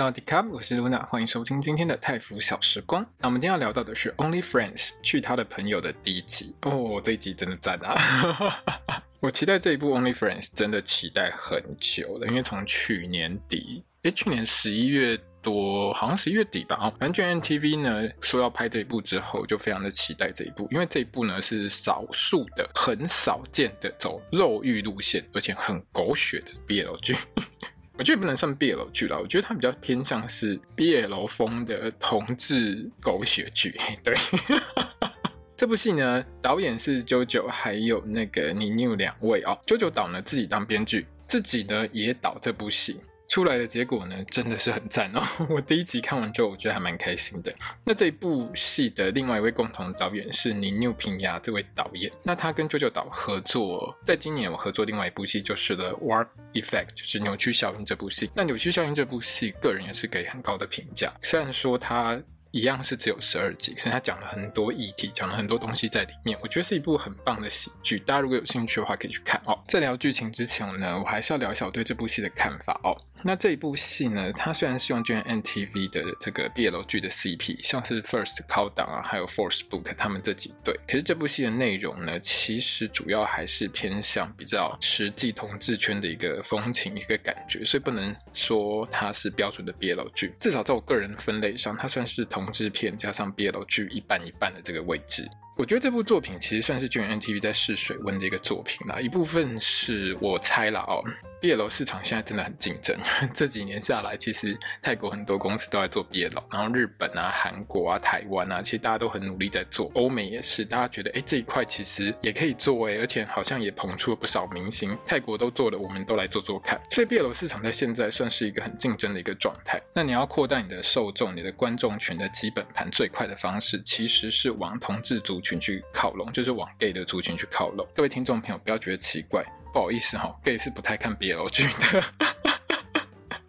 大家好，我是露娜欢迎收听今天的泰服小时光。那我们今天要聊到的是《Only Friends》去他的朋友的第一集哦，这一集真的赞啊！我期待这一部《Only Friends》真的期待很久了，因为从去年底，诶，去年十一月多，好像十一月底吧，哦，反正 N T V 呢说要拍这一部之后，就非常的期待这一部，因为这一部呢是少数的、很少见的走肉欲路线，而且很狗血的 BL 剧。我觉得不能算 BL 剧了，我觉得它比较偏向是 BL 风的同志狗血剧。对，这部戏呢，导演是 JoJo，还有那个 Ninu 两位哦。JoJo 导呢自己当编剧，自己呢也导这部戏。出来的结果呢，真的是很赞哦！我第一集看完之后，我觉得还蛮开心的。那这一部戏的另外一位共同导演是尼纽平亚这位导演。那他跟 JoJo 导合作，在今年我合作另外一部戏，就是了《Warp Effect》，就是扭曲效应这部戏。那扭曲效应这部戏，个人也是给很高的评价。虽然说他。一样是只有十二集，可是他讲了很多议题，讲了很多东西在里面。我觉得是一部很棒的喜剧，大家如果有兴趣的话，可以去看哦。在聊剧情之前呢，我还是要聊一下我对这部戏的看法哦。那这一部戏呢，它虽然是用 GMMTV 的这个 BL 剧的 CP，像是 First Countdown 啊，还有 Force Book 他们这几对，可是这部戏的内容呢，其实主要还是偏向比较实际同志圈的一个风情一个感觉，所以不能说它是标准的 BL 剧。至少在我个人分类上，它算是同。同志片加上 BL 剧一半一半的这个位置。我觉得这部作品其实算是 GMMTV 在试水温的一个作品啦，一部分是我猜啦哦 b 楼市场现在真的很竞争，这几年下来，其实泰国很多公司都在做 b 楼然后日本啊、韩国啊、台湾啊，其实大家都很努力在做，欧美也是，大家觉得哎这一块其实也可以做哎，而且好像也捧出了不少明星，泰国都做了，我们都来做做看，所以 b 楼市场在现在算是一个很竞争的一个状态。那你要扩大你的受众、你的观众群的基本盘，最快的方式其实是往同志族群。群去靠拢，就是往 gay 的族群去靠拢。各位听众朋友，不要觉得奇怪，不好意思哈，gay 是不太看 BL 剧的，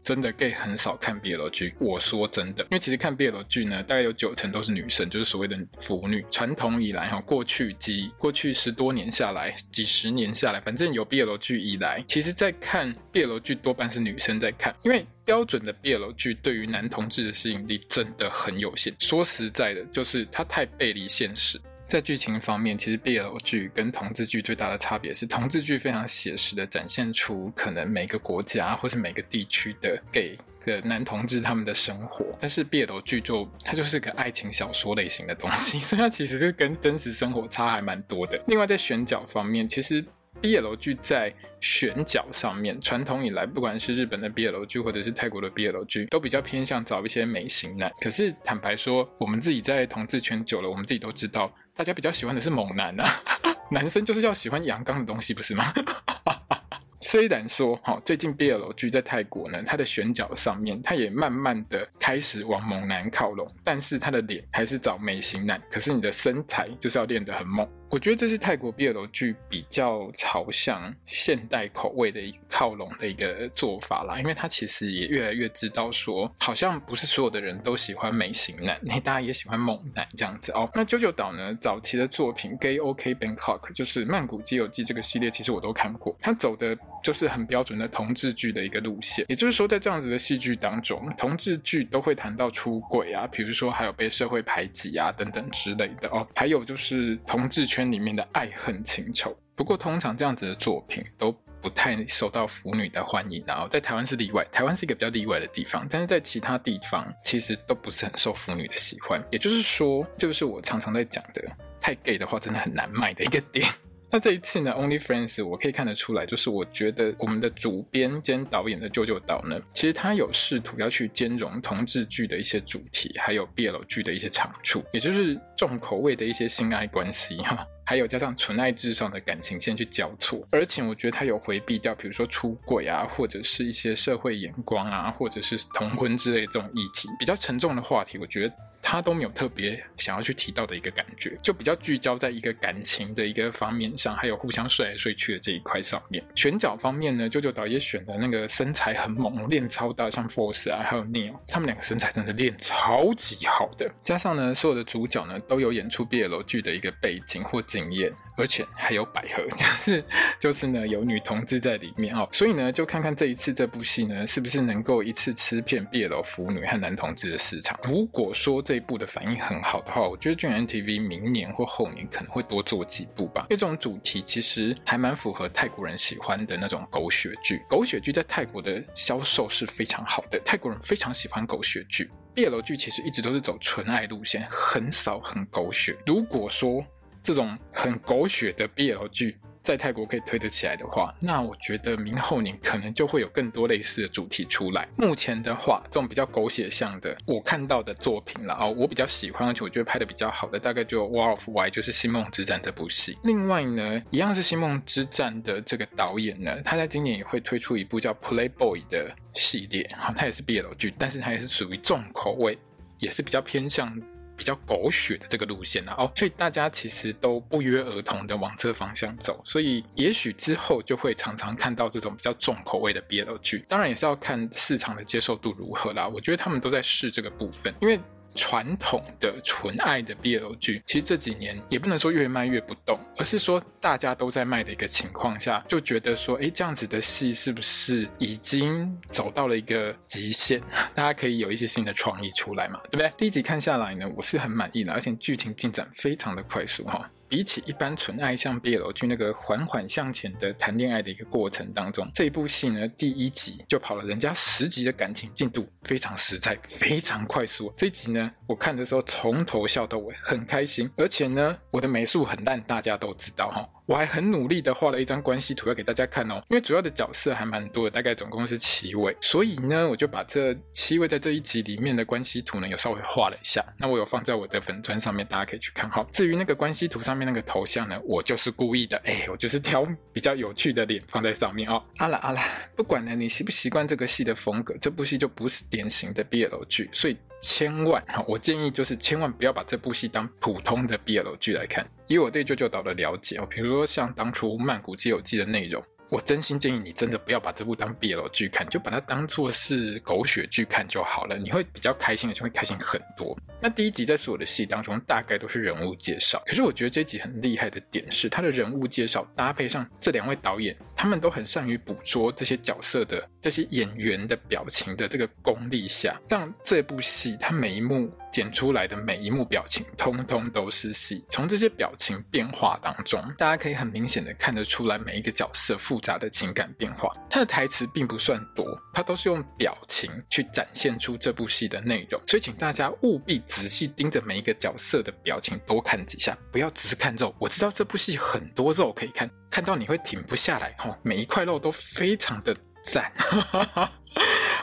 真的 gay 很少看 BL 剧。我说真的，因为其实看 BL 剧呢，大概有九成都是女生，就是所谓的腐女。传统以来哈，过去几过去十多年下来，几十年下来，反正有 BL 剧以来，其实在看 BL 剧多半是女生在看，因为。标准的 BL 剧对于男同志的吸引力真的很有限。说实在的，就是它太背离现实。在剧情方面，其实 BL 剧跟同志剧最大的差别是，同志剧非常写实的展现出可能每个国家或是每个地区的 gay 的男同志他们的生活，但是 BL 剧就它就是个爱情小说类型的东西，所以它其实是跟真实生活差还蛮多的。另外在选角方面，其实。BL 剧在选角上面，传统以来，不管是日本的 BL 剧或者是泰国的 BL 剧，都比较偏向找一些美型男。可是坦白说，我们自己在同志圈久了，我们自己都知道，大家比较喜欢的是猛男啊，男生就是要喜欢阳刚的东西，不是吗？虽然说，哈，最近 BL 剧在泰国呢，它的选角上面，它也慢慢的开始往猛男靠拢，但是他的脸还是找美型男，可是你的身材就是要练得很猛。我觉得这是泰国 BL 剧比较朝向现代口味的靠拢的一个做法啦，因为他其实也越来越知道说，好像不是所有的人都喜欢美型男，那大家也喜欢猛男这样子哦。那九九岛呢，早期的作品《Gay OK Bangkok》就是《曼谷基友记》这个系列，其实我都看过，他走的就是很标准的同志剧的一个路线。也就是说，在这样子的戏剧当中，同志剧都会谈到出轨啊，比如说还有被社会排挤啊等等之类的哦，还有就是同志圈。里面的爱恨情仇，不过通常这样子的作品都不太受到腐女的欢迎，然后在台湾是例外，台湾是一个比较例外的地方，但是在其他地方其实都不是很受腐女的喜欢。也就是说，就是我常常在讲的，太 gay 的话真的很难卖的一个点。那这一次呢，Only Friends，我可以看得出来，就是我觉得我们的主编兼导演的舅舅导呢，其实他有试图要去兼容同志剧的一些主题，还有 BL 剧的一些长处，也就是重口味的一些性爱关系哈。还有加上纯爱至上的感情线去交错，而且我觉得他有回避掉，比如说出轨啊，或者是一些社会眼光啊，或者是同婚之类这种议题，比较沉重的话题，我觉得。他都没有特别想要去提到的一个感觉，就比较聚焦在一个感情的一个方面上，还有互相睡来睡去的这一块上面。选角方面呢，JoJo 导演选的那个身材很猛、练超大，像 Force 啊，还有 Neil，他们两个身材真的练超级好的。加上呢，所有的主角呢都有演出 BL 剧的一个背景或经验。而且还有百合，就 是就是呢，有女同志在里面哦，所以呢，就看看这一次这部戏呢，是不是能够一次吃遍 b 楼腐女和男同志的市场。如果说这一部的反应很好的话，我觉得俊 NTV 明年或后年可能会多做几部吧。因为这种主题其实还蛮符合泰国人喜欢的那种狗血剧。狗血剧在泰国的销售是非常好的，泰国人非常喜欢狗血剧。BL 剧其实一直都是走纯爱路线，很少很狗血。如果说这种很狗血的 BL 剧在泰国可以推得起来的话，那我觉得明后年可能就会有更多类似的主题出来。目前的话，这种比较狗血向的，我看到的作品了哦，我比较喜欢，而且我觉得拍得比较好的，大概就《War of Y》就是《星梦之战》这部戏。另外呢，一样是《星梦之战》的这个导演呢，他在今年也会推出一部叫《Playboy》的系列，哈，他也是 BL 剧，但是他也是属于重口味，也是比较偏向。比较狗血的这个路线啊，哦，所以大家其实都不约而同的往这个方向走，所以也许之后就会常常看到这种比较重口味的 BL 剧，当然也是要看市场的接受度如何啦。我觉得他们都在试这个部分，因为。传统的纯爱的 BL 剧，其实这几年也不能说越卖越不动，而是说大家都在卖的一个情况下，就觉得说，哎，这样子的戏是不是已经走到了一个极限？大家可以有一些新的创意出来嘛，对不对？第一集看下来呢，我是很满意的，而且剧情进展非常的快速哈。比起一般纯爱像 BL 剧那个缓缓向前的谈恋爱的一个过程当中，这一部戏呢，第一集就跑了人家十集的感情进度，非常实在，非常快速。这集呢，我看的时候从头笑到尾，很开心。而且呢，我的美术很烂，大家都知道哈。我还很努力的画了一张关系图要给大家看哦，因为主要的角色还蛮多的，大概总共是七位，所以呢，我就把这七位在这一集里面的关系图呢，有稍微画了一下。那我有放在我的粉专上面，大家可以去看哈。至于那个关系图上面那个头像呢，我就是故意的，哎，我就是挑比较有趣的脸放在上面哦。阿拉阿拉，不管呢你习不习惯这个戏的风格，这部戏就不是典型的 BL 剧，所以。千万，我建议就是千万不要把这部戏当普通的 BL 剧来看。以我对舅舅岛的了解，哦，比如说像当初《曼谷街友记》的内容。我真心建议你，真的不要把这部当 BL 剧看，就把它当做是狗血剧看就好了，你会比较开心，而且会开心很多。那第一集在所有的戏当中，大概都是人物介绍，可是我觉得这集很厉害的点是，他的人物介绍搭配上这两位导演，他们都很善于捕捉这些角色的这些演员的表情的这个功力下，让这部戏它每一幕。剪出来的每一幕表情，通通都是戏。从这些表情变化当中，大家可以很明显的看得出来每一个角色复杂的情感变化。他的台词并不算多，他都是用表情去展现出这部戏的内容。所以，请大家务必仔细盯着每一个角色的表情，多看几下，不要只是看肉。我知道这部戏很多肉可以看，看到你会停不下来。吼，每一块肉都非常的赞。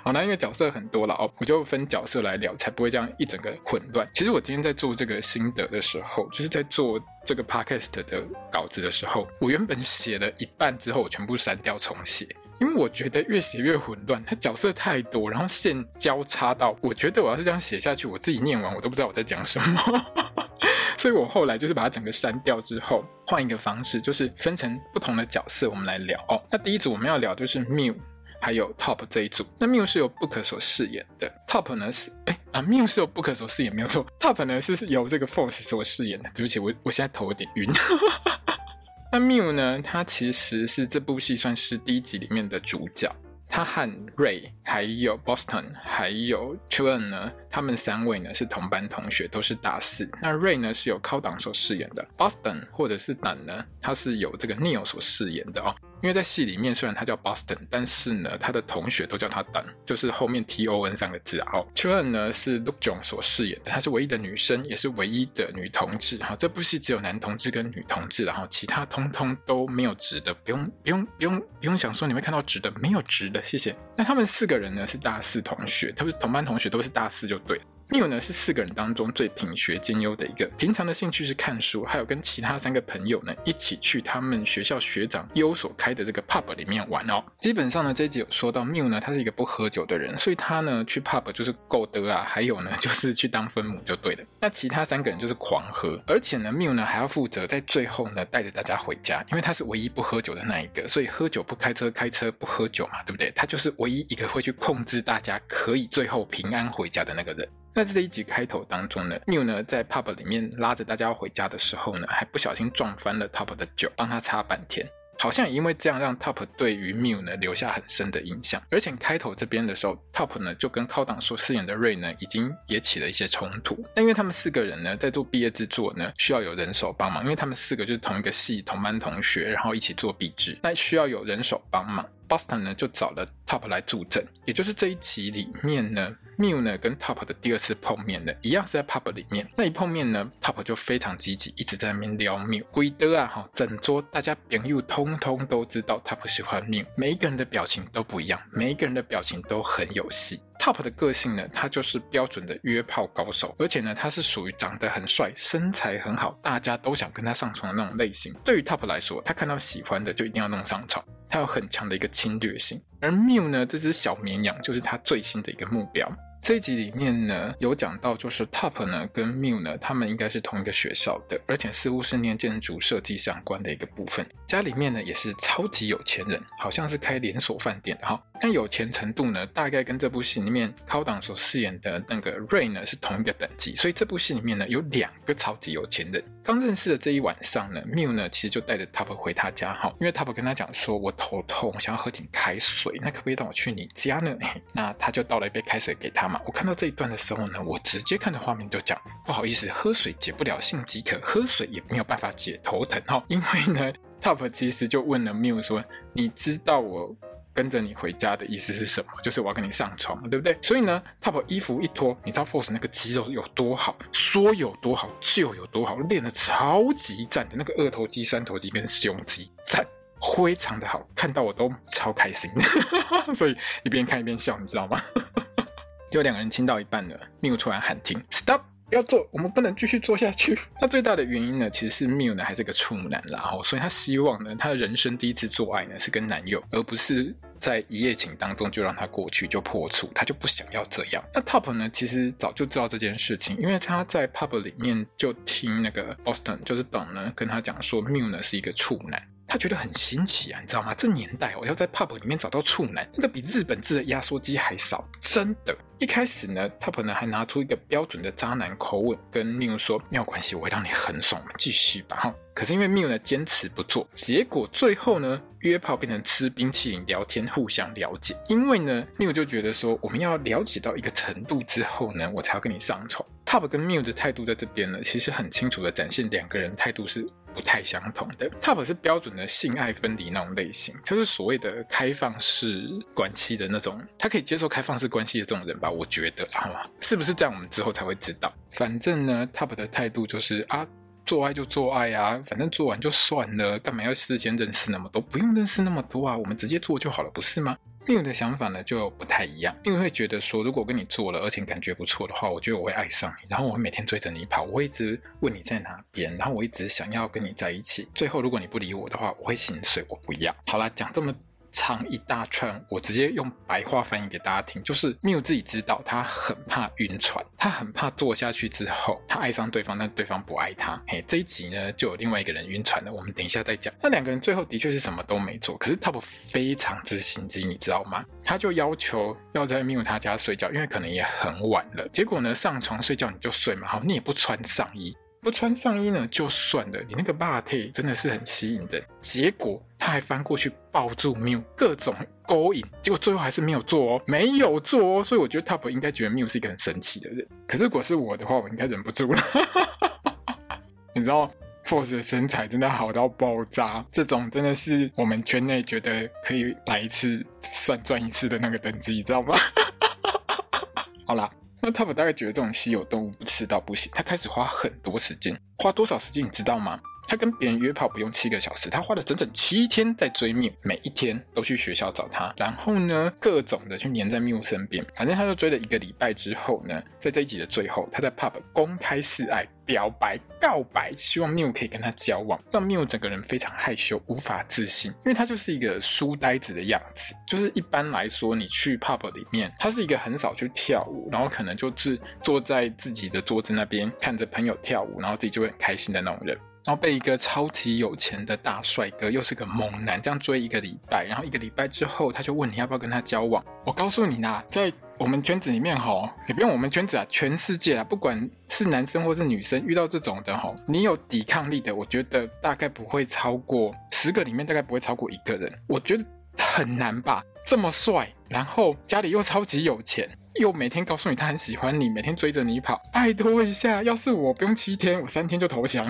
好，那因为角色很多了哦，我就分角色来聊，才不会这样一整个混乱。其实我今天在做这个心得的时候，就是在做这个 podcast 的稿子的时候，我原本写了一半之后，我全部删掉重写，因为我觉得越写越混乱，它角色太多，然后线交叉到，我觉得我要是这样写下去，我自己念完我都不知道我在讲什么，所以我后来就是把它整个删掉之后，换一个方式，就是分成不同的角色，我们来聊哦。那第一组我们要聊的是 Mew。还有 Top 这一组，那 Mew 是由 Book 所饰演的，Top 呢是哎啊 Mew 是由 Book 所饰演没有错，Top 呢是由这个 Force 所饰演的。对不起，我我现在头有点晕。那 Mew 呢，他其实是这部戏算是第一集里面的主角，他和 Ray 还有 Boston 还有 Chuan 呢，他们三位呢是同班同学，都是大四。那 Ray 呢是由高档所饰演的，Boston 或者是胆呢，他是由这个 Neil 所饰演的哦。因为在戏里面，虽然他叫 Boston，但是呢，他的同学都叫他 Dan，就是后面 T O N 三个字啊。哦，Chuan 呢是 l o o k j o n 所饰演的，她是唯一的女生，也是唯一的女同志。哈，这部戏只有男同志跟女同志，然后其他通通都没有直的，不用不用不用不用想说你会看到直的，没有直的，谢谢。那他们四个人呢是大四同学，都是同班同学，都是大四就对了。缪呢是四个人当中最品学兼优的一个，平常的兴趣是看书，还有跟其他三个朋友呢一起去他们学校学长优所开的这个 pub 里面玩哦。基本上呢这一集有说到缪呢他是一个不喝酒的人，所以他呢去 pub 就是够得啊，还有呢就是去当分母就对了。那其他三个人就是狂喝，而且呢缪呢还要负责在最后呢带着大家回家，因为他是唯一不喝酒的那一个，所以喝酒不开车，开车不喝酒嘛，对不对？他就是唯一一个会去控制大家可以最后平安回家的那个人。那这一集开头当中呢，Mew 呢在 pub 里面拉着大家回家的时候呢，还不小心撞翻了 Top 的酒，帮他擦半天，好像也因为这样让 Top 对于 Mew 呢留下很深的印象。而且开头这边的时候，Top 呢就跟靠档所饰演的 Ray 呢已经也起了一些冲突。那因为他们四个人呢在做毕业制作呢，需要有人手帮忙，因为他们四个就是同一个系同班同学，然后一起做毕制，那需要有人手帮忙。Boston 呢就找了 Top 来助阵，也就是这一集里面呢，Mew 呢跟 Top 的第二次碰面呢，一样是在 Pub 里面。那一碰面呢，Top 就非常积极，一直在那边撩 Mew。贵的啊，哈，整桌大家朋友通通都知道 Top 喜欢 Mew，每一个人的表情都不一样，每一个人的表情都很有戏。Top 的个性呢，他就是标准的约炮高手，而且呢，他是属于长得很帅、身材很好，大家都想跟他上床的那种类型。对于 Top 来说，他看到喜欢的就一定要弄上床，他有很强的一个侵略性。而 Mew 呢，这只小绵羊就是他最新的一个目标。这一集里面呢，有讲到就是 Top 呢跟 Miu 呢，他们应该是同一个学校的，而且似乎是念建筑设计相关的一个部分。家里面呢也是超级有钱人，好像是开连锁饭店的哈。但有钱程度呢，大概跟这部戏里面，Cao 档所饰演的那个 Ray 呢是同一个等级。所以这部戏里面呢有两个超级有钱人。刚认识的这一晚上呢，Miu 呢其实就带着 Top 回他家哈，因为 Top 跟他讲说：“我头痛，我想要喝点开水，那可不可以让我去你家呢？” 那他就倒了一杯开水给他嘛。我看到这一段的时候呢，我直接看着画面就讲：“不好意思，喝水解不了性饥渴，喝水也没有办法解头疼哈。”因为呢。Top 其实就问了 Miu 说：“你知道我跟着你回家的意思是什么？就是我要跟你上床，对不对？”所以呢，Top 衣服一脱，你知道 Force 那个肌肉有多好，说有多好就有多好，练得超级赞的那个二头肌、三头肌跟胸肌，赞，非常的好，看到我都超开心，所以一边看一边笑，你知道吗？就两个人亲到一半了，Mew 突然喊停，Stop。要做，我们不能继续做下去。那最大的原因呢，其实是 Mew 呢还是个处男啦，然后所以他希望呢，他的人生第一次做爱呢是跟男友，而不是在一夜情当中就让他过去就破处，他就不想要这样。那 Top 呢，其实早就知道这件事情，因为他在 Pub 里面就听那个 Austin，就是董呢跟他讲说 Mew 呢是一个处男。他觉得很新奇啊，你知道吗？这年代我要在 pub 里面找到处男，这个比日本制的压缩机还少，真的。一开始呢，Top 呢还拿出一个标准的渣男口吻跟 Mew 说：“没有关系，我会让你很爽，我们继续吧。”哈，可是因为 Mew 呢坚持不做，结果最后呢约炮变成吃冰淇淋聊天，互相了解。因为呢 Mew 就觉得说，我们要了解到一个程度之后呢，我才要跟你上床。Top 跟 Mew 的态度在这边呢，其实很清楚的展现两个人态度是不太相同的。Top 是标准的性爱分离那种类型，就是所谓的开放式关系的那种，他可以接受开放式关系的这种人吧？我觉得好吗，是不是这样？我们之后才会知道。反正呢，Top 的态度就是啊，做爱就做爱啊，反正做完就算了，干嘛要事先认识那么多？不用认识那么多啊，我们直接做就好了，不是吗？Mew 的想法呢就不太一样，因为会觉得说，如果跟你做了，而且感觉不错的话，我觉得我会爱上你，然后我会每天追着你跑，我会一直问你在哪边，然后我一直想要跟你在一起，最后如果你不理我的话，我会心碎，我不要。好啦，讲这么。唱一大串，我直接用白话翻译给大家听，就是 Mew 自己知道，他很怕晕船，他很怕坐下去之后，他爱上对方，但对方不爱他。嘿，这一集呢，就有另外一个人晕船了，我们等一下再讲。那两个人最后的确是什么都没做，可是 Top 非常之心机，你知道吗？他就要求要在 Mew 他家睡觉，因为可能也很晚了。结果呢，上床睡觉你就睡嘛，好，你也不穿上衣。不穿上衣呢，就算了。你那个霸体真的是很吸引的。结果他还翻过去抱住 Miu，各种勾引。结果最后还是没有做哦，没有做哦。所以我觉得 Top 应该觉得 Miu 是一个很神奇的人。可是如果是我的话，我应该忍不住了。你知道 Force 的身材真的好到爆炸，这种真的是我们圈内觉得可以来一次算赚一次的那个等级，你知道吗？好啦。那 Top 大概觉得这种稀有动物不吃到不行，他开始花很多时间，花多少时间你知道吗？他跟别人约炮不用七个小时，他花了整整七天在追缪，每一天都去学校找他，然后呢，各种的去黏在缪身边。反正他就追了一个礼拜之后呢，在这一集的最后，他在 pub 公开示爱、表白、告白，希望缪可以跟他交往，让缪整个人非常害羞、无法自信，因为他就是一个书呆子的样子。就是一般来说，你去 pub 里面，他是一个很少去跳舞，然后可能就是坐在自己的桌子那边看着朋友跳舞，然后自己就会很开心的那种人。然后被一个超级有钱的大帅哥，又是个猛男，这样追一个礼拜，然后一个礼拜之后，他就问你要不要跟他交往。我告诉你啦，在我们圈子里面吼，也不用我们圈子啊，全世界啊，不管是男生或是女生，遇到这种的吼，你有抵抗力的，我觉得大概不会超过十个里面，大概不会超过一个人。我觉得很难吧，这么帅，然后家里又超级有钱，又每天告诉你他很喜欢你，每天追着你跑，拜托一下，要是我不用七天，我三天就投降。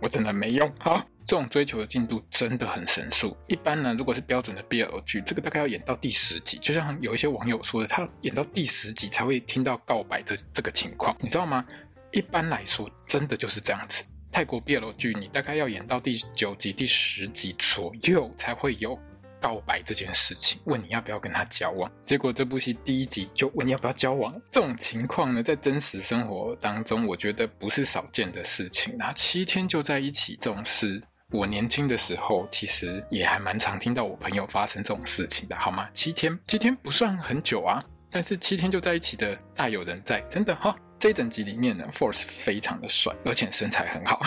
我真的没用。好，这种追求的进度真的很神速。一般呢，如果是标准的 BL 剧，这个大概要演到第十集，就像有一些网友说的，他演到第十集才会听到告白的这个情况，你知道吗？一般来说，真的就是这样子。泰国 BL 剧，你大概要演到第九集、第十集左右才会有。告白这件事情，问你要不要跟他交往，结果这部戏第一集就问你要不要交往，这种情况呢，在真实生活当中，我觉得不是少见的事情。那七天就在一起这种事，我年轻的时候其实也还蛮常听到我朋友发生这种事情的，好吗？七天，七天不算很久啊，但是七天就在一起的大有人在，真的哈。这一整集里面呢，Force 非常的帅，而且身材很好。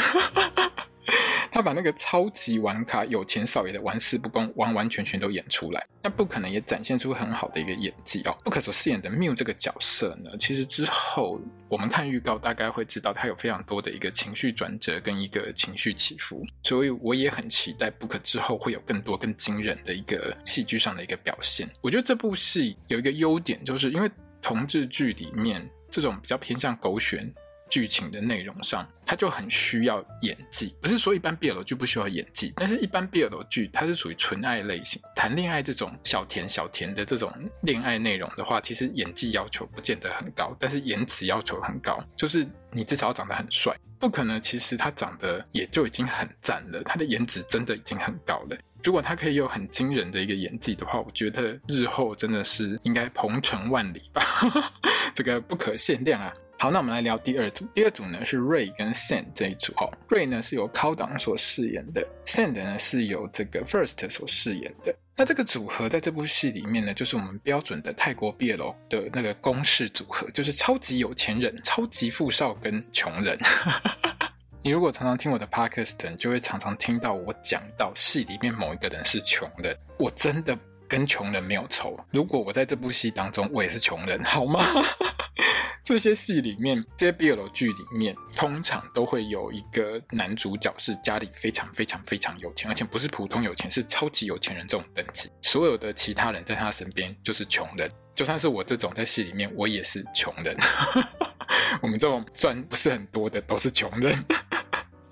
他把那个超级玩咖、有钱少爷的玩世不恭完完全全都演出来，那不可能也展现出很好的一个演技哦。不可所饰演的缪这个角色呢，其实之后我们看预告大概会知道，他有非常多的一个情绪转折跟一个情绪起伏，所以我也很期待不可之后会有更多更惊人的一个戏剧上的一个表现。我觉得这部戏有一个优点，就是因为同志剧里面这种比较偏向狗血。剧情的内容上，他就很需要演技。不是说一般 BL 剧不需要演技，但是一般 BL 剧它是属于纯爱类型，谈恋爱这种小甜小甜的这种恋爱内容的话，其实演技要求不见得很高，但是颜值要求很高，就是你至少要长得很帅。不可能，其实他长得也就已经很赞了，他的颜值真的已经很高了。如果他可以有很惊人的一个演技的话，我觉得日后真的是应该鹏程万里吧，这个不可限量啊。好，那我们来聊第二组。第二组呢是 Ray 跟 Sand 这一组。哦，Ray 呢是由高档所饰演的，Sand 呢是由这个 First 所饰演的。那这个组合在这部戏里面呢，就是我们标准的泰国 BL 的那个公式组合，就是超级有钱人、超级富少跟穷人。你如果常常听我的 Podcast，你就会常常听到我讲到戏里面某一个人是穷人。我真的跟穷人没有仇。如果我在这部戏当中，我也是穷人，好吗？这些戏里面，这些 BL 剧里面，通常都会有一个男主角是家里非常非常非常有钱，而且不是普通有钱，是超级有钱人这种等级。所有的其他人在他身边就是穷人，就算是我这种在戏里面，我也是穷人。我们这种赚不是很多的，都是穷人。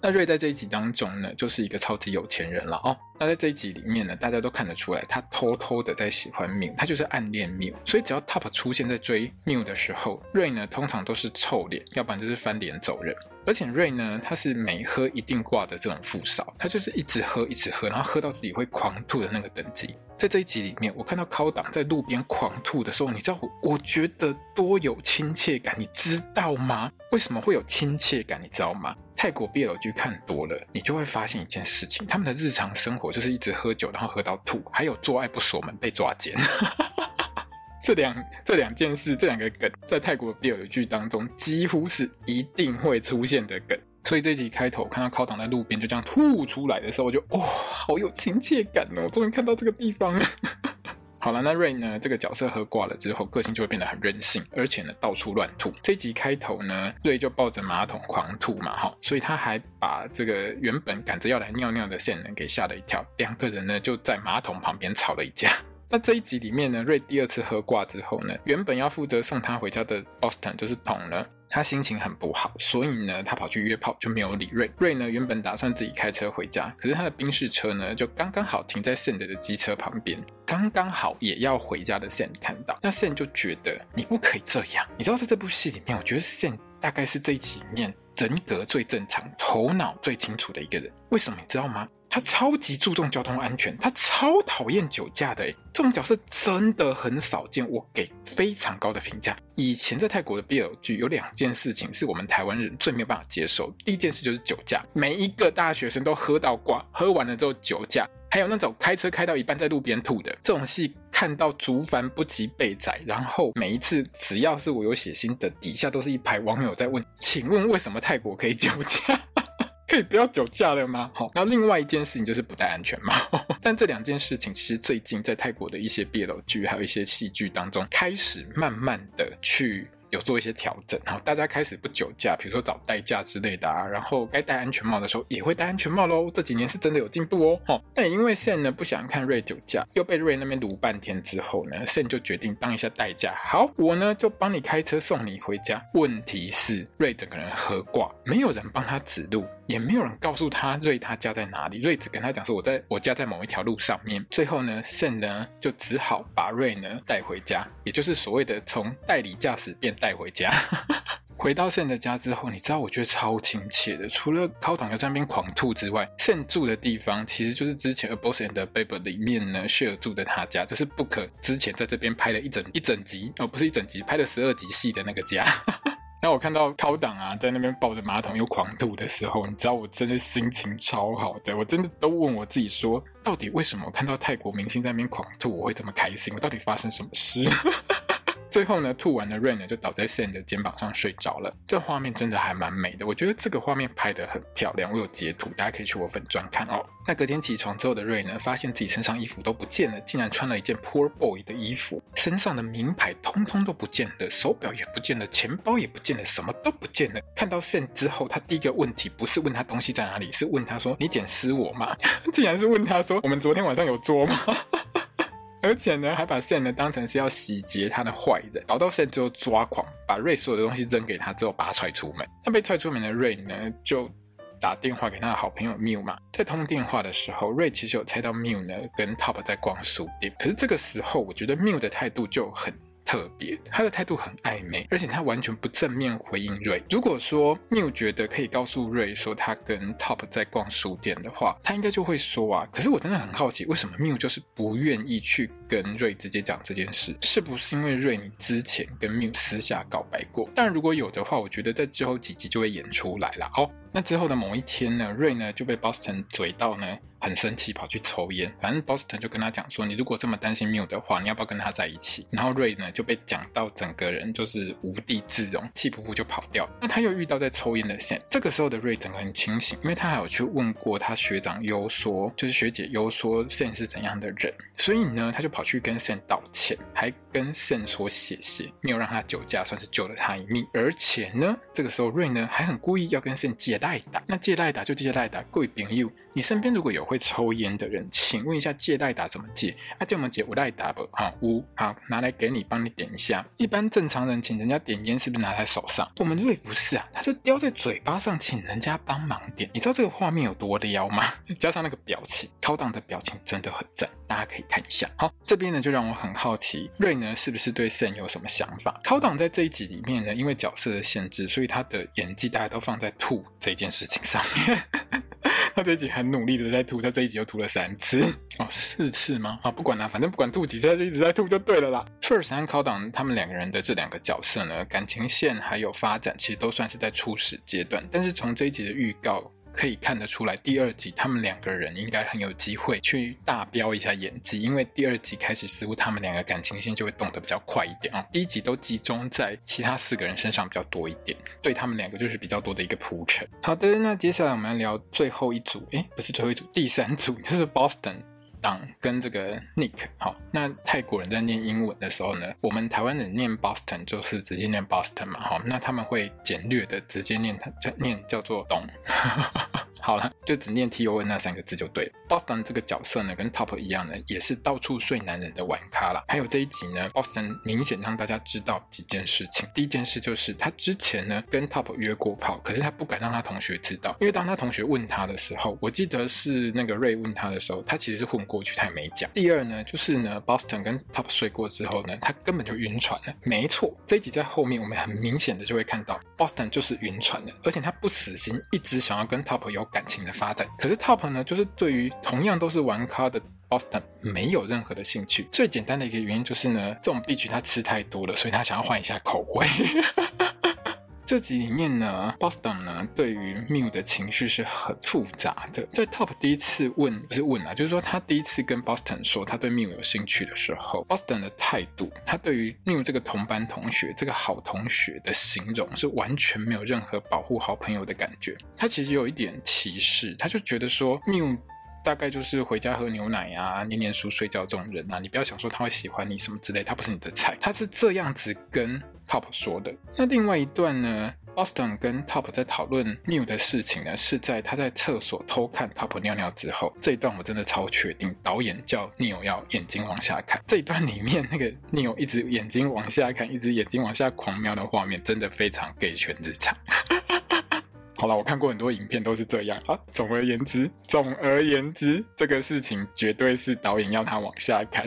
那瑞在这一集当中呢，就是一个超级有钱人了哦。那在这一集里面呢，大家都看得出来，他偷偷的在喜欢缪，他就是暗恋缪。所以只要 Top 出现在追缪的时候，瑞呢通常都是臭脸，要不然就是翻脸走人。而且瑞呢，他是每喝一定挂的这种富少，他就是一直喝一直喝，然后喝到自己会狂吐的那个等级。在这一集里面，我看到高档在路边狂吐的时候，你知道我我觉得多有亲切感，你知道吗？为什么会有亲切感？你知道吗？泰国 BL 剧看多了，你就会发现一件事情：他们的日常生活就是一直喝酒，然后喝到吐，还有做爱不锁门被抓奸。这两这两件事，这两个梗，在泰国 BL 剧当中几乎是一定会出现的梗。所以这集开头看到靠躺在路边就这样吐出来的时候，我就哇、哦，好有亲切感哦！终于看到这个地方了。好了，那瑞呢？这个角色喝挂了之后，个性就会变得很任性，而且呢，到处乱吐。这集开头呢，瑞就抱着马桶狂吐嘛，哈，所以他还把这个原本赶着要来尿尿的线人给吓了一跳，两个人呢就在马桶旁边吵了一架。那这一集里面呢，瑞第二次喝挂之后呢，原本要负责送他回家的 Boston 就是彤呢，他心情很不好，所以呢，他跑去约炮，就没有理瑞。瑞呢，原本打算自己开车回家，可是他的宾士车呢，就刚刚好停在 Sam 的机车旁边，刚刚好也要回家的 Sam 看到，那 Sam 就觉得你不可以这样。你知道，在这部戏里面，我觉得 Sam 大概是这一集里面人格最正常、头脑最清楚的一个人。为什么你知道吗？他超级注重交通安全，他超讨厌酒驾的，这种角色真的很少见，我给非常高的评价。以前在泰国的 BL 剧有两件事情是我们台湾人最没有办法接受，第一件事就是酒驾，每一个大学生都喝到挂，喝完了之后酒驾，还有那种开车开到一半在路边吐的，这种戏看到族繁不及被宰。然后每一次只要是我有写心的，底下都是一排网友在问，请问为什么泰国可以酒驾？可以不要酒驾了吗？好，那另外一件事情就是不戴安全帽。但这两件事情其实最近在泰国的一些 BL 剧，还有一些戏剧当中，开始慢慢的去。有做一些调整，然后大家开始不酒驾，比如说找代驾之类的啊，然后该戴安全帽的时候也会戴安全帽喽。这几年是真的有进步哦。哦，但也因为 Sam 呢不想看瑞酒驾，又被瑞那边卢半天之后呢，Sam 就决定当一下代驾。好，我呢就帮你开车送你回家。问题是瑞整个人喝挂，没有人帮他指路，也没有人告诉他瑞他家在哪里。瑞只跟他讲说我在我家在某一条路上面。最后呢，Sam 呢就只好把瑞呢带回家，也就是所谓的从代理驾驶变。带回家，回到 Sam 的家之后，你知道我觉得超亲切的。除了靠档要在那边狂吐之外，Sam 住的地方其实就是之前《A Boss and Babe》里面呢，Share 住的他家，就是不可之前在这边拍了一整一整集哦，不是一整集，拍了十二集戏的那个家。那我看到靠档啊在那边抱着马桶又狂吐的时候，你知道我真的心情超好的，我真的都问我自己说，到底为什么我看到泰国明星在那边狂吐，我会这么开心？我到底发生什么事？最后呢，吐完的瑞呢就倒在 Sam 的肩膀上睡着了。这画面真的还蛮美的，我觉得这个画面拍得很漂亮。我有截图，大家可以去我粉专看哦。那隔天起床之后的瑞呢，发现自己身上衣服都不见了，竟然穿了一件 Poor Boy 的衣服，身上的名牌通通都不见了，手表也不见了，钱包也不见了，什么都不见了。看到 Sam 之后，他第一个问题不是问他东西在哪里，是问他说：“你捡尸我吗？” 竟然是问他说：“我们昨天晚上有捉吗？” 而且呢，还把 Sam 呢当成是要洗劫他的坏人，搞到 Sam 最后抓狂，把瑞所有的东西扔给他之后，把他踹出门。那被踹出门的瑞呢，就打电话给他的好朋友 Miu 嘛。在通电话的时候，瑞其实有猜到 Miu 呢跟 Top 在逛书店。可是这个时候，我觉得 Miu 的态度就很。特别，他的态度很暧昧，而且他完全不正面回应瑞。如果说缪觉得可以告诉瑞说他跟 Top 在逛书店的话，他应该就会说啊。可是我真的很好奇，为什么缪就是不愿意去跟瑞直接讲这件事？是不是因为瑞你之前跟缪私下告白过？但如果有的话，我觉得在之后几集就会演出来了。好，那之后的某一天呢，瑞呢就被 Boston 嘴到呢。很生气，跑去抽烟。反正 Boston 就跟他讲说：“你如果这么担心 Miu 的话，你要不要跟他在一起？”然后 Ray 呢就被讲到整个人就是无地自容，气噗噗就跑掉。那他又遇到在抽烟的 Sam，这个时候的 Ray 整个很清醒，因为他还有去问过他学长优说，就是学姐优说 Sam 是怎样的人，所以呢他就跑去跟 Sam 道歉，还跟 Sam 说谢谢，没有让他酒驾，算是救了他一命。而且呢，这个时候 Ray 呢还很故意要跟 Sam 借赖打，那借赖打就借赖打，各位朋友。你身边如果有会抽烟的人，请问一下借代打怎么借？啊，借我们借无赖打不？好，无好拿来给你，帮你点一下。一般正常人请人家点烟是不是拿在手上？我们瑞不是啊，他是叼在嘴巴上，请人家帮忙点。你知道这个画面有多撩吗？加上那个表情，高档的表情真的很赞，大家可以看一下。好，这边呢就让我很好奇，瑞呢是不是对肾有什么想法？高档在这一集里面呢，因为角色的限制，所以他的演技大家都放在吐这件事情上面。他这一集很努力的在吐，他这一集又吐了三次 哦，四次吗？啊，不管啦，反正不管吐几次，他就一直在吐就对了啦。First 和考档他们两个人的这两个角色呢，感情线还有发展，其实都算是在初始阶段。但是从这一集的预告。可以看得出来，第二集他们两个人应该很有机会去大飙一下演技，因为第二集开始似乎他们两个感情线就会动得比较快一点啊。第一集都集中在其他四个人身上比较多一点，对他们两个就是比较多的一个铺陈。好的，那接下来我们要聊最后一组，诶，不是最后一组，第三组就是 Boston。党跟这个 Nick 好，那泰国人在念英文的时候呢，我们台湾人念 Boston 就是直接念 Boston 嘛，好，那他们会简略的直接念它，叫念叫做董。好了，就只念 T O N 那三个字就对了。Boston 这个角色呢，跟 Top 一样呢，也是到处睡男人的玩咖啦。还有这一集呢，Boston 明显让大家知道几件事情。第一件事就是他之前呢跟 Top 约过炮，可是他不敢让他同学知道，因为当他同学问他的时候，我记得是那个 Ray 问他的时候，他其实是混过去，他也没讲。第二呢，就是呢，Boston 跟 Top 睡过之后呢，他根本就晕船了。没错，这一集在后面我们很明显的就会看到 Boston 就是晕船了，而且他不死心，一直想要跟 Top 有感情的发展。可是 Top 呢，就是对于同样都是玩咖的 Boston 没有任何的兴趣。最简单的一个原因就是呢，这种 bitch 他吃太多了，所以他想要换一下口味。这集里面呢，Boston 呢对于 Mew 的情绪是很复杂的。在 Top 第一次问，不是问啊，就是说他第一次跟 Boston 说他对 Mew 有兴趣的时候，Boston 的态度，他对于 Mew 这个同班同学、这个好同学的形容是完全没有任何保护好朋友的感觉。他其实有一点歧视，他就觉得说 Mew 大概就是回家喝牛奶啊、念念书、睡觉这种人啊，你不要想说他会喜欢你什么之类，他不是你的菜。他是这样子跟 Top 说的。那另外一段呢，Boston 跟 Top 在讨论 New 的事情呢，是在他在厕所偷看 Top 尿尿之后。这一段我真的超确定，导演叫 Neil 要眼睛往下看。这一段里面那个 Neil 一直眼睛往下看，一直眼睛往下狂瞄的画面，真的非常 gay 圈日常。好了，我看过很多影片都是这样啊。总而言之，总而言之，这个事情绝对是导演要他往下看。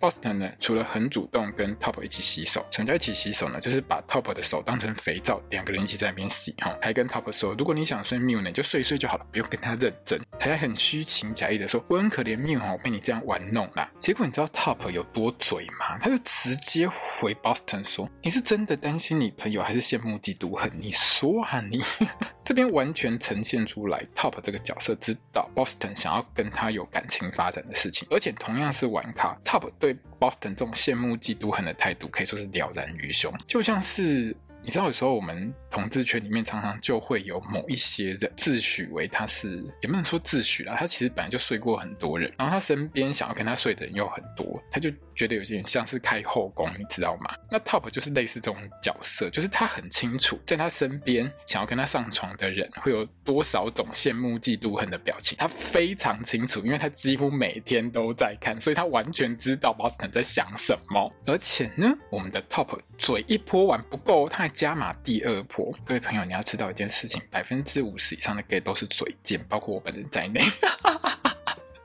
Boston 呢，除了很主动跟 Top 一起洗手，什么叫一起洗手呢？就是把 Top 的手当成肥皂，两个人一起在那边洗哈。还跟 Top 说，如果你想睡 Mew 呢，就睡一睡就好了，不用跟他认真。还很虚情假意的说，我很可怜 Miu 哈，我被你这样玩弄啦。结果你知道 Top 有多嘴吗？他就直接回 Boston 说，你是真的担心你朋友，还是羡慕嫉妒恨？你说啊你，这边完全呈现出来 Top 这个角色知道 Boston 想要跟他有感情发展的事情，而且同样是玩咖，Top 对。对 Boston 这种羡慕、嫉妒、恨的态度可以说是了然于胸，就像是你知道，有时候我们同志圈里面常常就会有某一些人自诩为他是，也不能说自诩啦，他其实本来就睡过很多人，然后他身边想要跟他睡的人又很多，他就。觉得有点像是开后宫，你知道吗？那 Top 就是类似这种角色，就是他很清楚，在他身边想要跟他上床的人会有多少种羡慕、嫉妒、恨的表情，他非常清楚，因为他几乎每天都在看，所以他完全知道 Boston 在想什么。而且呢，我们的 Top 嘴一泼完不够，他还加码第二波。各位朋友，你要知道一件事情，百分之五十以上的 gay 都是嘴贱，包括我本人在内。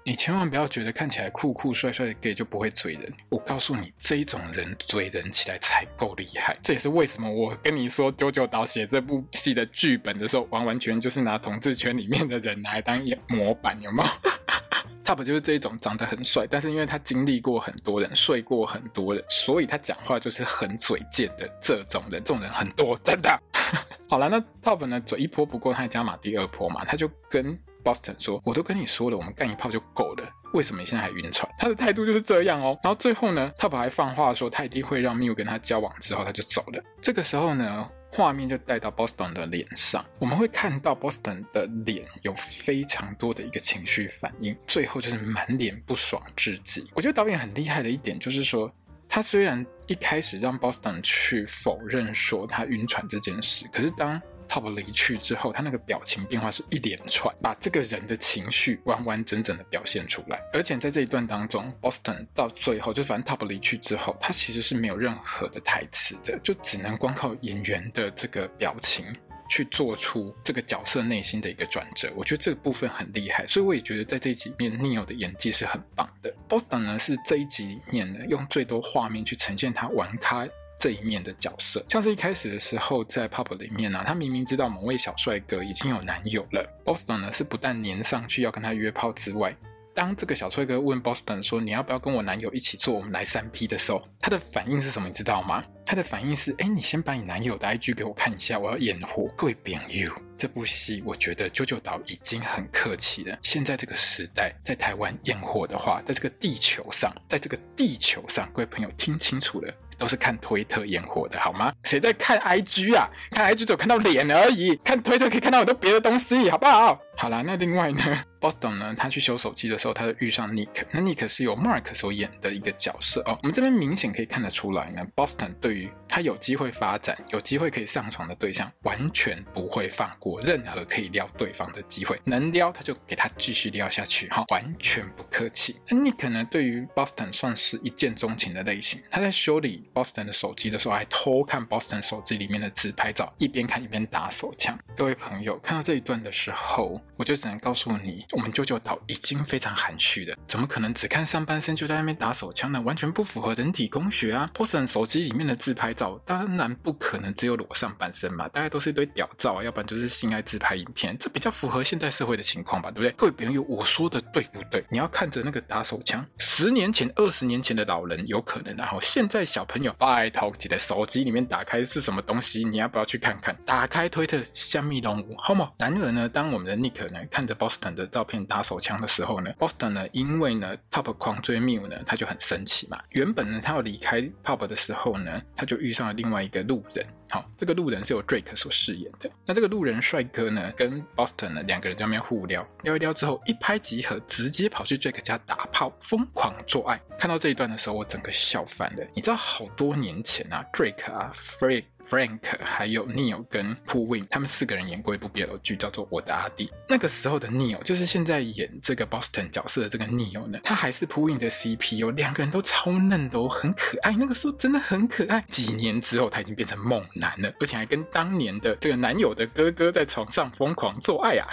你千万不要觉得看起来酷酷帅帅的 gay 就不会嘴人，我告诉你，这一种人嘴人起来才够厉害。这也是为什么我跟你说，九九岛写这部戏的剧本的时候，完完全就是拿同志圈里面的人来当模板，有没有？Top 就是这一种长得很帅，但是因为他经历过很多人，睡过很多人，所以他讲话就是很嘴贱的这种人。这种人很多，真的。好了，那 Top 呢，嘴一泼不过，他加码第二泼嘛，他就跟。Boston 说：“我都跟你说了，我们干一炮就够了，为什么你现在还晕船？”他的态度就是这样哦。然后最后呢，Top 还放话说他一定会让 Mew 跟他交往，之后他就走了。这个时候呢，画面就带到 Boston 的脸上，我们会看到 Boston 的脸有非常多的一个情绪反应，最后就是满脸不爽至极。我觉得导演很厉害的一点就是说，他虽然一开始让 Boston 去否认说他晕船这件事，可是当 Top 离去之后，他那个表情变化是一连串，把这个人的情绪完完整整的表现出来。而且在这一段当中，Boston 到最后，就反正 Top 离去之后，他其实是没有任何的台词的，就只能光靠演员的这个表情去做出这个角色内心的一个转折。我觉得这个部分很厉害，所以我也觉得在这几面，Neil 的演技是很棒的。Boston 呢是这一集里面呢用最多画面去呈现他玩咖。这一面的角色，像是一开始的时候，在 pub 里面呢、啊，他明明知道某位小帅哥已经有男友了，Boston 呢是不但黏上去要跟他约炮之外，当这个小帅哥问 Boston 说，你要不要跟我男友一起做，我们来三 P 的时候，他的反应是什么？你知道吗？他的反应是，哎，你先把你男友的 IG 给我看一下，我要验货。各位朋友，这部戏我觉得九九岛已经很客气了。现在这个时代，在台湾验货的话，在这个地球上，在这个地球上，各位朋友听清楚了。都是看推特烟火的好吗？谁在看 IG 啊？看 IG 只有看到脸而已，看推特可以看到很多别的东西，好不好？好啦，那另外呢 Boston 呢，他去修手机的时候，他就遇上 Nick。那 Nick 是由 Mark 所演的一个角色哦。我们这边明显可以看得出来呢，Boston 对于他有机会发展、有机会可以上床的对象，完全不会放过任何可以撩对方的机会，能撩他就给他继续撩下去，哈，完全不客气。那 Nick 呢，对于 Boston 算是一见钟情的类型。他在修理 Boston 的手机的时候，还偷看 Boston 手机里面的自拍照，一边看一边打手枪。各位朋友，看到这一段的时候，我就只能告诉你。我们九九岛已经非常含蓄了，怎么可能只看上半身就在那边打手枪呢？完全不符合人体工学啊！Boston 手机里面的自拍照，当然不可能只有裸上半身嘛，大概都是一堆屌照啊，要不然就是性爱自拍影片，这比较符合现代社会的情况吧，对不对？各位朋友，我说的对不对？你要看着那个打手枪，十年前、二十年前的老人有可能，然后现在小朋友拜托记得手机里面打开是什么东西？你要不要去看看？打开推特虾米龙五，好吗？然而呢，当我们的 Nick 呢看着 Boston 的照。照片打手枪的时候呢，Boston 呢，因为呢，Top 狂追 Mew 呢，他就很生气嘛。原本呢，他要离开 Pop 的时候呢，他就遇上了另外一个路人。好，这个路人是由 Drake 所饰演的。那这个路人帅哥呢，跟 Boston 呢两个人在那边互撩，撩一撩之后一拍即合，直接跑去 Drake 家打炮，疯狂做爱。看到这一段的时候，我整个笑翻了。你知道好多年前啊，Drake 啊，Free。Frank 还有 Neil 跟 Poo Win，他们四个人演过一部 BL 剧，叫做《我的阿弟》。那个时候的 Neil 就是现在演这个 Boston 角色的这个 Neil 呢，他还是 Poo Win 的 CP 哦，两个人都超嫩的哦，很可爱。那个时候真的很可爱。几年之后，他已经变成猛男的，而且还跟当年的这个男友的哥哥在床上疯狂做爱啊！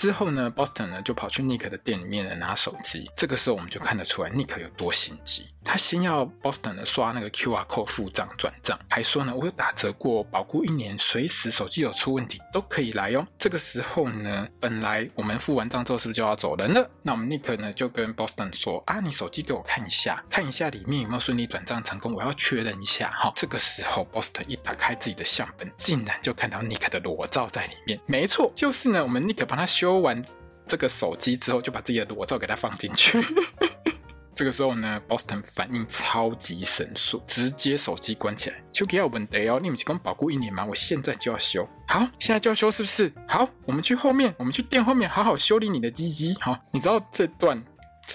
之后呢，Boston 呢就跑去 Nick 的店里面呢拿手机。这个时候我们就看得出来 Nick 有多心机。他先要 Boston 呢刷那个 QR code 付账转账，还说呢我有打折过，保固一年，随时手机有出问题都可以来哟。这个时候呢，本来我们付完账之后是不是就要走人了？那我们 Nick 呢就跟 Boston 说啊，你手机给我看一下，看一下里面有没有顺利转账成功，我要确认一下。好，这个时候 Boston 一打开自己的相本，竟然就看到 Nick 的裸照在里面。没错，就是呢，我们 Nick 帮他修。修完这个手机之后，就把自己的裸照给它放进去。这个时候呢，Boston 反应超级神速，直接手机关起来。就给要问题哦，你们是刚保护一年吗？我现在就要修。好，现在就要修，是不是？好，我们去后面，我们去店后面好好修理你的鸡鸡。好，你知道这段。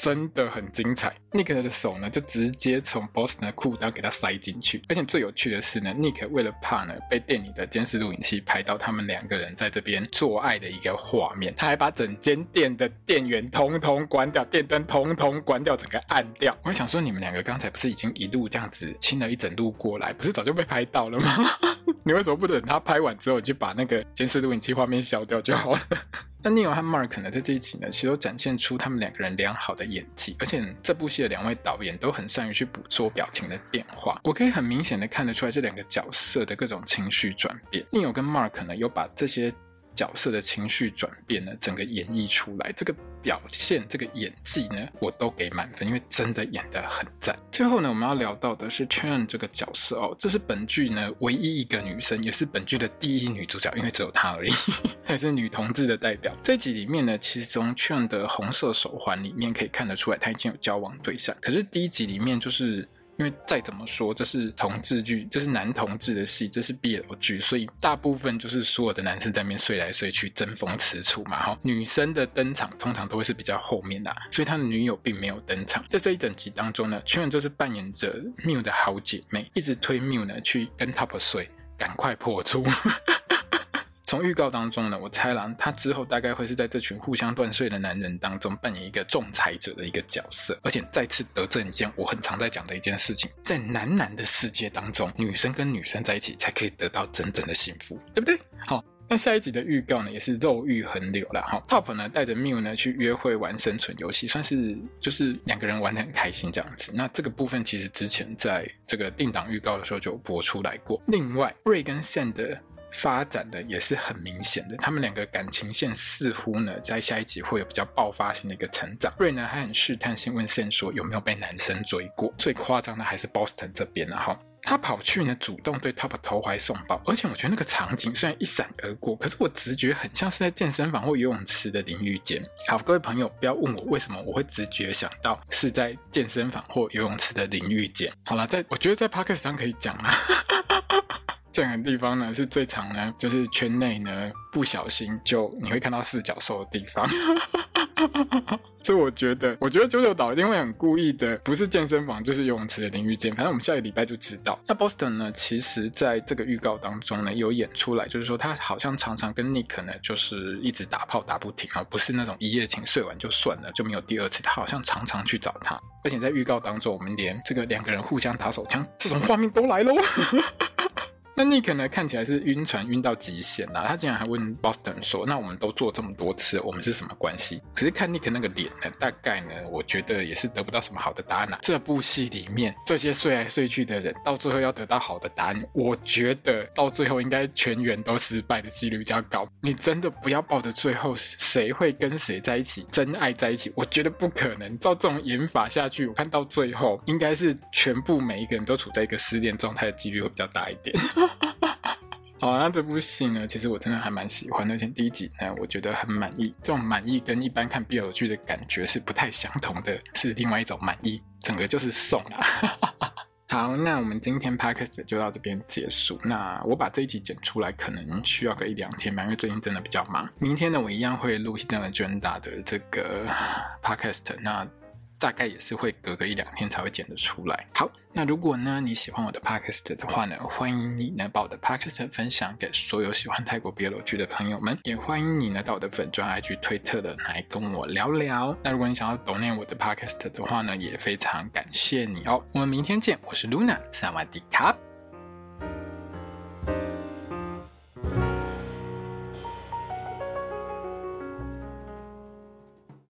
真的很精彩，Nick 的手呢就直接从 Boston 的裤裆给他塞进去，而且最有趣的是呢，Nick 为了怕呢被店里的监视录影器拍到他们两个人在这边做爱的一个画面，他还把整间店的电源通通关掉，电灯通通关掉，整个暗掉。我想说，你们两个刚才不是已经一路这样子亲了一整路过来，不是早就被拍到了吗？你为什么不等他拍完之后，你就把那个监视录影器画面消掉就好了？那 Neil 和 Mark 呢，在这一集呢，其实都展现出他们两个人良好的演技，而且这部戏两位导演都很善于去捕捉表情的变化。我可以很明显的看得出来，这两个角色的各种情绪转变。Neil 跟 Mark 呢，有把这些。角色的情绪转变呢，整个演绎出来，这个表现，这个演技呢，我都给满分，因为真的演得很赞。最后呢，我们要聊到的是 Chun 这个角色哦，这是本剧呢唯一一个女生，也是本剧的第一女主角，因为只有她而已，她也是女同志的代表。这集里面呢，其实从 Chun 的红色手环里面可以看得出来，她已经有交往对象。可是第一集里面就是。因为再怎么说，这是同志剧，这是男同志的戏，这是 BL 剧，所以大部分就是所有的男生在那边睡来睡去，争风吃醋嘛。哈，女生的登场通常都会是比较后面的，所以他的女友并没有登场。在这一整集当中呢，全员就是扮演着 Miu 的好姐妹，一直推 Miu 呢去跟 Top 睡，赶快破处。从预告当中呢，我猜啦，他之后大概会是在这群互相断碎的男人当中扮演一个仲裁者的一个角色，而且再次得证一件我很常在讲的一件事情，在男男的世界当中，女生跟女生在一起才可以得到真正的幸福，对不对？好，那下一集的预告呢，也是肉欲横流了哈。Top 呢带着 Miu 呢去约会玩生存游戏，算是就是两个人玩得很开心这样子。那这个部分其实之前在这个定档预告的时候就播出来过。另外，瑞跟 Sam 的。发展的也是很明显的，他们两个感情线似乎呢，在下一集会有比较爆发性的一个成长。瑞呢还很试探性问 Sam 说有没有被男生追过，最夸张的还是 Boston 这边了哈，他跑去呢主动对 Top 投怀送抱，而且我觉得那个场景虽然一闪而过，可是我直觉很像是在健身房或游泳池的淋浴间。好，各位朋友不要问我为什么我会直觉想到是在健身房或游泳池的淋浴间。好了，在我觉得在 Podcast 上可以讲啊。这两个地方呢是最常呢，就是圈内呢不小心就你会看到四角兽的地方。所以我觉得，我觉得九九岛一定会很故意的，不是健身房就是游泳池的淋浴间，反正我们下个礼拜就知道。那 Boston 呢，其实在这个预告当中呢有演出来，就是说他好像常常跟 Nick 呢就是一直打炮打不停啊，不是那种一夜情睡完就算了，就没有第二次。他好像常常去找他，而且在预告当中，我们连这个两个人互相打手枪这种画面都来喽。那 Nick 呢？看起来是晕船晕到极限啦。他竟然还问 Boston 说：“那我们都做这么多次，我们是什么关系？”可是看 Nick 那个脸呢，大概呢，我觉得也是得不到什么好的答案啦。这部戏里面这些睡来睡去的人，到最后要得到好的答案，我觉得到最后应该全员都失败的几率比较高。你真的不要抱着最后谁会跟谁在一起，真爱在一起，我觉得不可能。照这种演法下去，我看到最后应该是全部每一个人都处在一个失恋状态的几率会比较大一点。好，那这部戏呢，其实我真的还蛮喜欢，而且第一集呢，我觉得很满意。这种满意跟一般看 BL 剧的感觉是不太相同的，是另外一种满意，整个就是送啊。好，那我们今天 Podcast 就到这边结束。那我把这一集剪出来，可能需要个一两天吧，因为最近真的比较忙。明天呢，我一样会录 Hidden Agenda 的这个 Podcast。那大概也是会隔个一两天才会剪得出来。好，那如果呢你喜欢我的 podcast 的话呢，欢迎你呢把我的 podcast 分享给所有喜欢泰国 BL 剧的朋友们，也欢迎你呢到我的粉专 IG 推特的来跟我聊聊。那如果你想要订阅我的 podcast 的话呢，也非常感谢你哦。我们明天见，我是 Luna，萨瓦迪卡。